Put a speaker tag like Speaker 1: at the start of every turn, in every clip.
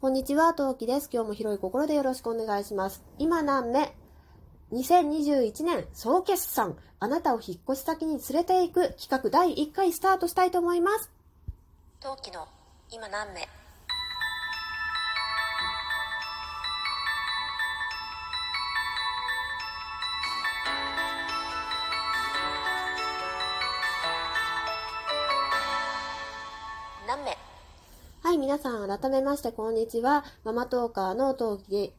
Speaker 1: こんにちは、トウキです。今日も広い心でよろしくお願いします。今何目 ?2021 年総決算。あなたを引っ越し先に連れて行く企画第1回スタートしたいと思います。
Speaker 2: トウキの今何目？
Speaker 1: 皆さん改めましてこんにちは。ママトーカーの陶器で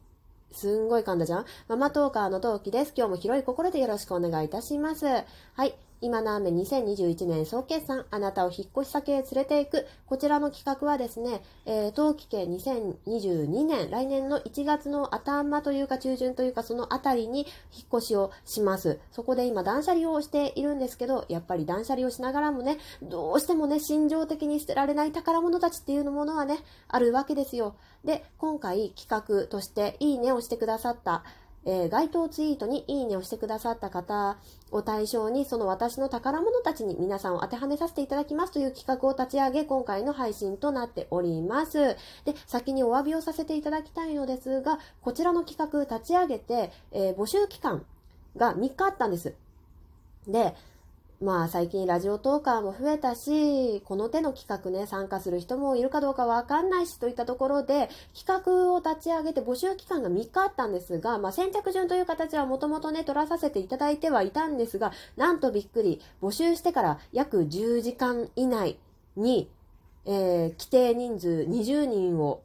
Speaker 1: すんごい噛んだじゃん？ママトーカーの陶器です。今日も広い心でよろしくお願いいたします。はい。今の雨2021年総決算、あなたを引っ越し先へ連れて行く。こちらの企画はですね、えー、冬季系2022年、来年の1月の頭というか中旬というかそのあたりに引っ越しをします。そこで今断捨離をしているんですけど、やっぱり断捨離をしながらもね、どうしてもね、心情的に捨てられない宝物たちっていうものはね、あるわけですよ。で、今回企画としていいねをしてくださったえー、該当ツイートにいいねをしてくださった方を対象に、その私の宝物たちに皆さんを当てはめさせていただきますという企画を立ち上げ、今回の配信となっております。で、先にお詫びをさせていただきたいのですが、こちらの企画立ち上げて、えー、募集期間が3日あったんです。で、まあ最近ラジオトーカーも増えたし、この手の企画ね、参加する人もいるかどうかわかんないしといったところで、企画を立ち上げて募集期間が3日あったんですが、まあ先着順という形はもともとね、取らさせていただいてはいたんですが、なんとびっくり、募集してから約10時間以内に、えー、規定人数20人を、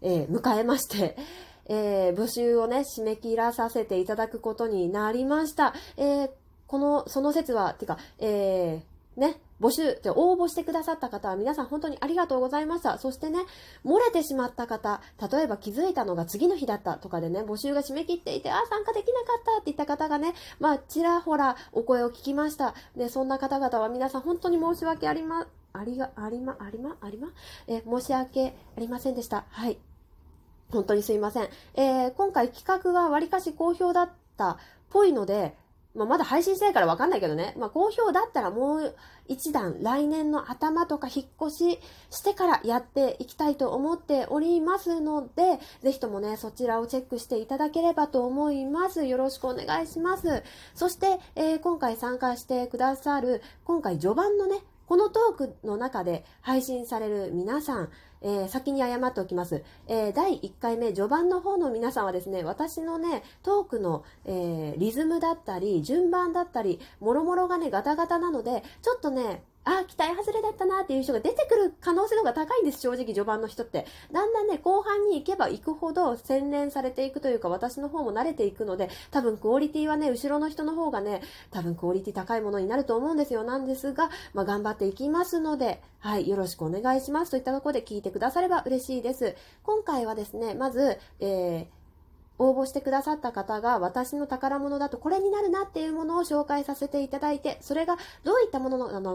Speaker 1: えー、迎えまして、えー、募集をね、締め切らさせていただくことになりました。えーこの、その説は、てか、えー、ね、募集、で応募してくださった方は皆さん本当にありがとうございました。そしてね、漏れてしまった方、例えば気づいたのが次の日だったとかでね、募集が締め切っていて、あ、参加できなかったって言った方がね、まあ、ちらほらお声を聞きました。で、そんな方々は皆さん本当に申し訳ありま、ありが、ありま、ありま、ありま、え、申し訳ありませんでした。はい。本当にすいません。えー、今回企画が割かし好評だったっぽいので、まあ、まだ配信してないからわかんないけどね。まあ、好評だったらもう一段来年の頭とか引っ越ししてからやっていきたいと思っておりますので、ぜひともね、そちらをチェックしていただければと思います。よろしくお願いします。そして、えー、今回参加してくださる、今回序盤のね、このトークの中で配信される皆さん、えー、先に謝っておきます。えー、第1回目、序盤の方の皆さんはですね、私のね、トークの、えー、リズムだったり、順番だったり、もろもろがね、ガタガタなので、ちょっとね、あ、期待外れだったなっていう人が出てくる可能性の方が高いんです、正直序盤の人って。だんだんね、後半に行けば行くほど洗練されていくというか、私の方も慣れていくので、多分クオリティはね、後ろの人の方がね、多分クオリティ高いものになると思うんですよ。なんですが、まあ、頑張っていきますので、はい、よろしくお願いしますといったところで聞いてくだされば嬉しいです。今回はですね、まず、えー応募してくださった方が私の宝物だとこれになるなっていうものを紹介させていただいて、それがどういったものの、あの、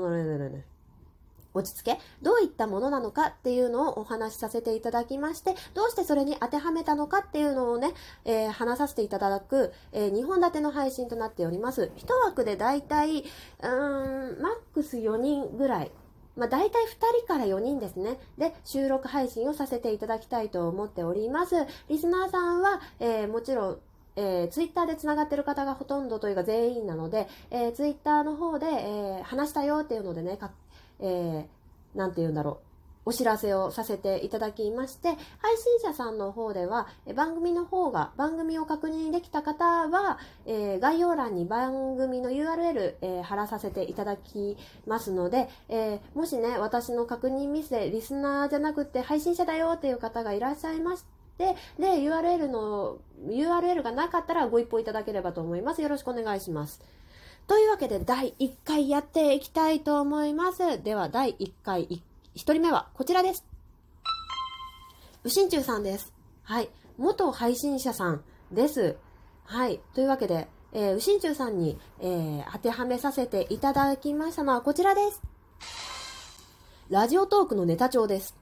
Speaker 1: 落ち着け、どういったものなのかっていうのをお話しさせていただきまして、どうしてそれに当てはめたのかっていうのをね、えー、話させていただく、えー、2本立ての配信となっております。1枠でだいたい、うーん、マックス4人ぐらいまあ、大体2人から4人ですね。で、収録配信をさせていただきたいと思っております。リスナーさんは、えー、もちろん、えー、ツイッターで繋がってる方がほとんどというか全員なので、えー、ツイッターの方で、えー、話したよっていうのでね、かえー、なんて言うんだろう。お知らせをさせていただきまして、配信者さんの方では、番組の方が、番組を確認できた方は、えー、概要欄に番組の URL、えー、貼らさせていただきますので、えー、もしね、私の確認ミスでリスナーじゃなくて配信者だよっていう方がいらっしゃいまして、で、URL の、URL がなかったらご一報いただければと思います。よろしくお願いします。というわけで、第1回やっていきたいと思います。では、第1回1 1人目はこちらです。右心中さんです。はい。元配信者さんです。はい。というわけで、えー、右心中さんに、えー、当てはめさせていただきましたのはこちらです。ラジオトークのネタ帳です。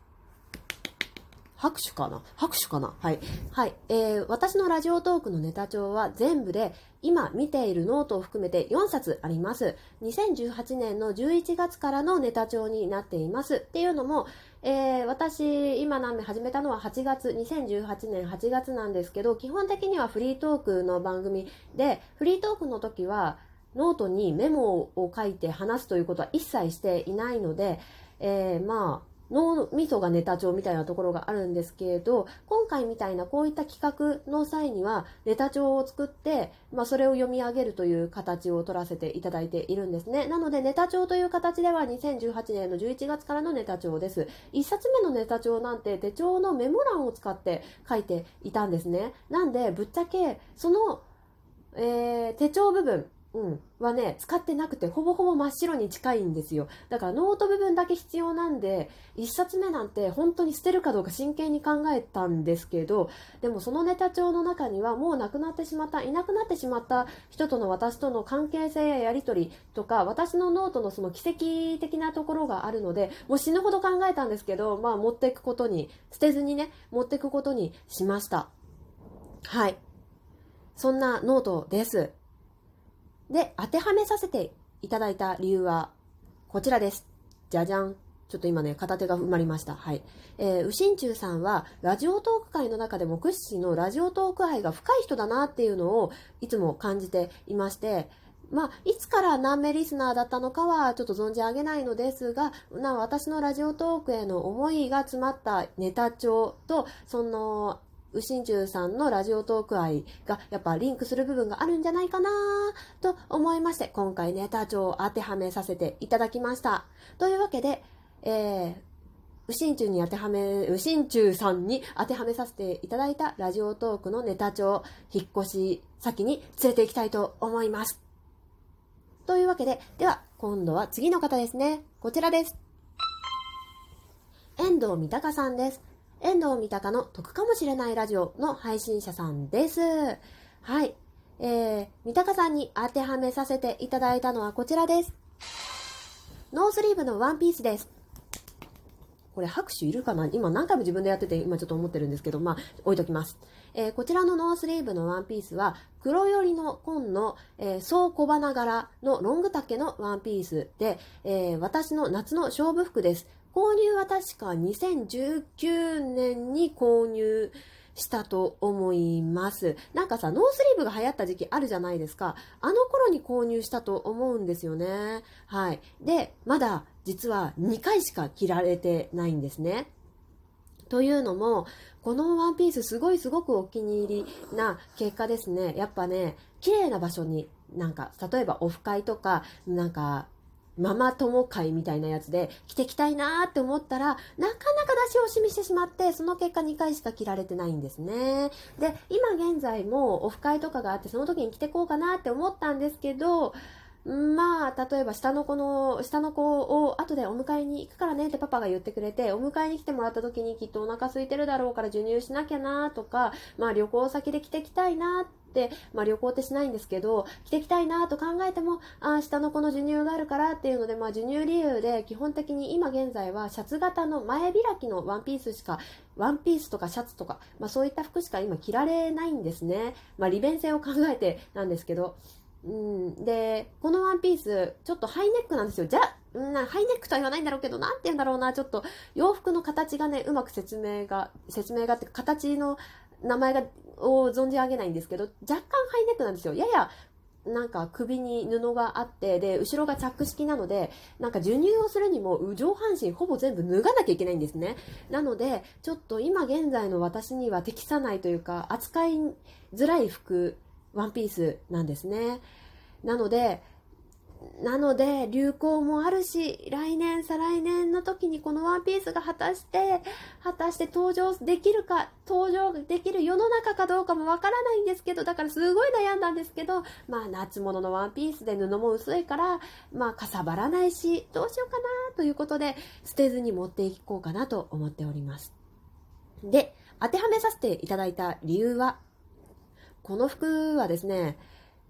Speaker 1: 拍手かな？拍手かな？はい。はい。えー、私のラジオトークのネタ帳は全部で今見ているノートを含めて4冊あります。2018年の11月からのネタ帳になっています。っていうのも、えー私、この番組始めたのは8月、2018年8月なんですけど、基本的にはフリートークの番組で、フリートークの時は、ノートにメモを書いて話すということは一切していないので、えーまあ、脳みそがネタ帳みたいなところがあるんですけれど、今回みたいなこういった企画の際には、ネタ帳を作って、まあ、それを読み上げるという形を取らせていただいているんですね。なので、ネタ帳という形では2018年の11月からのネタ帳です。1冊目のネタ帳なんて手帳のメモ欄を使って書いていたんですね。なんで、ぶっちゃけ、その、えー手帳部分、うん、はね、使ってなくて、ほぼほぼ真っ白に近いんですよ。だからノート部分だけ必要なんで、一冊目なんて本当に捨てるかどうか真剣に考えたんですけど、でもそのネタ帳の中にはもう亡くなってしまった、いなくなってしまった人との私との関係性ややりとりとか、私のノートのその軌跡的なところがあるので、もう死ぬほど考えたんですけど、まあ持っていくことに、捨てずにね、持っていくことにしました。はい。そんなノートです。で、当てはめさせていただいた理由は、こちらです。じゃじゃん。ちょっと今ね、片手が埋まりました。はい。えー、うしんちゅうさんは、ラジオトーク界の中でも屈指のラジオトーク愛が深い人だなっていうのを、いつも感じていまして、まあ、いつから何名リスナーだったのかはちょっと存じ上げないのですが、な私のラジオトークへの思いが詰まったネタ帳と、その、うしんちゅうさんのラジオトーク愛がやっぱリンクする部分があるんじゃないかなと思いまして、今回ネタ帳を当てはめさせていただきました。というわけで、えー、うしんちゅうに当てはめ、うしんちゅうさんに当てはめさせていただいたラジオトークのネタ帳、引っ越し先に連れて行きたいと思います。というわけで、では、今度は次の方ですね。こちらです。遠藤三鷹さんです。遠藤三鷹の得かもしれないラジオの配信者さんです。はい。えー、三鷹さんに当てはめさせていただいたのはこちらです。ノースリーブのワンピースです。これ拍手いるかな？今何回も自分でやってて今ちょっと思ってるんですけど、まあ置いときます。えーこちらのノースリーブのワンピースは黒寄りの紺の、えー、総小花柄のロング丈のワンピースで、えー私の夏の勝負服です。購入は確か2019年に購入したと思います。なんかさ、ノースリーブが流行った時期あるじゃないですか。あの頃に購入したと思うんですよね。はい。で、まだ実は2回しか着られてないんですね。というのも、このワンピースすごいすごくお気に入りな結果ですね。やっぱね、綺麗な場所になんか、例えばオフ会とか、なんか、ママ友会みたいなやつで着てきたいなーって思ったら、なかなか出し惜しみしてしまって、その結果2回しか着られてないんですね。で、今現在もオフ会とかがあって、その時に着てこうかなって思ったんですけど、まあ、例えば下の子の、下の子を後でお迎えに行くからねってパパが言ってくれて、お迎えに来てもらった時にきっとお腹空いてるだろうから授乳しなきゃなとか、まあ旅行先で着てきたいなって、まあ旅行ってしないんですけど、着てきたいなと考えても、ああ、下の子の授乳があるからっていうので、まあ授乳理由で基本的に今現在はシャツ型の前開きのワンピースしか、ワンピースとかシャツとか、まあそういった服しか今着られないんですね。まあ利便性を考えてなんですけど、うん、で、このワンピース、ちょっとハイネックなんですよ。じゃ、なハイネックとは言わないんだろうけど、なんて言うんだろうな、ちょっと洋服の形がね、うまく説明が、説明がって、形の名前が、を存じ上げないんですけど、若干ハイネックなんですよ。やや、なんか首に布があって、で、後ろがチャック式なので、なんか授乳をするにも上半身ほぼ全部脱がなきゃいけないんですね。なので、ちょっと今現在の私には適さないというか、扱いづらい服、ワンピースなんですね。なので、なので、流行もあるし、来年、再来年の時にこのワンピースが果たして、果たして登場できるか、登場できる世の中かどうかもわからないんですけど、だからすごい悩んだんですけど、まあ夏物のワンピースで布も薄いから、まあかさばらないし、どうしようかなということで、捨てずに持っていこうかなと思っております。で、当てはめさせていただいた理由は、この服はですね、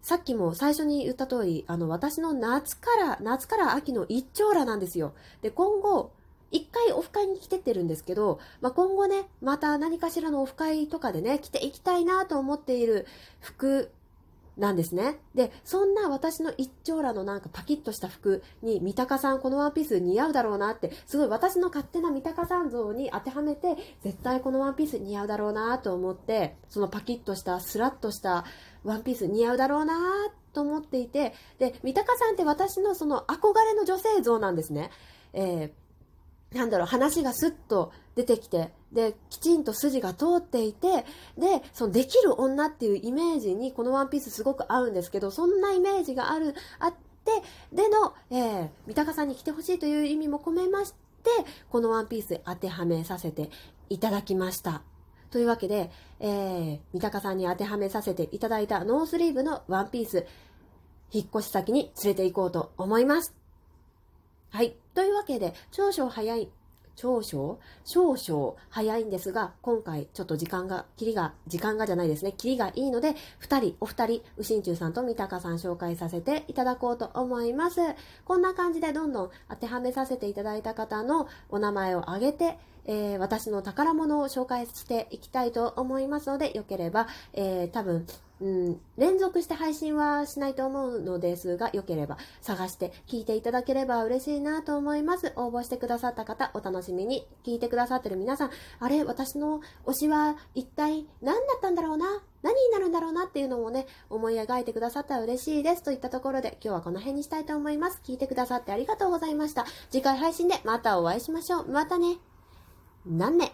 Speaker 1: さっきも最初に言った通り、あの、私の夏から、夏から秋の一長羅なんですよ。で、今後、一回オフ会に来てってるんですけど、まあ、今後ね、また何かしらのオフ会とかでね、着ていきたいなと思っている服なんですね。で、そんな私の一丁羅のなんかパキッとした服に三鷹さんこのワンピース似合うだろうなって、すごい私の勝手な三鷹さん像に当てはめて、絶対このワンピース似合うだろうなと思って、そのパキッとしたスラッとしたワンピース似合うだろうなと思っていて、で、三鷹さんって私のその憧れの女性像なんですね。えーなんだろう、話がスッと出てきて、で、きちんと筋が通っていて、で、そのできる女っていうイメージにこのワンピースすごく合うんですけど、そんなイメージがある、あって、での、えー、三鷹さんに来てほしいという意味も込めまして、このワンピース当てはめさせていただきました。というわけで、えー、三鷹さんに当てはめさせていただいたノースリーブのワンピース、引っ越し先に連れて行こうと思います。はい。というわけで、少々早い、少々少々早いんですが、今回ちょっと時間が、キリが、時間がじゃないですね、キリがいいので、2人、お二人、右心中さんと三鷹さん紹介させていただこうと思います。こんな感じでどんどん当てはめさせていただいた方のお名前を挙げて、えー、私の宝物を紹介していきたいと思いますので、よければ、えー、多分、うん、連続して配信はしないと思うのですが、よければ探して聞いていただければ嬉しいなと思います。応募してくださった方、お楽しみに聞いてくださってる皆さん、あれ、私の推しは一体何だったんだろうな？何になるんだろうなっていうのもね、思い描いてくださったら嬉しいです。といったところで、今日はこの辺にしたいと思います。聞いてくださってありがとうございました。次回配信でまたお会いしましょう。またね。何年？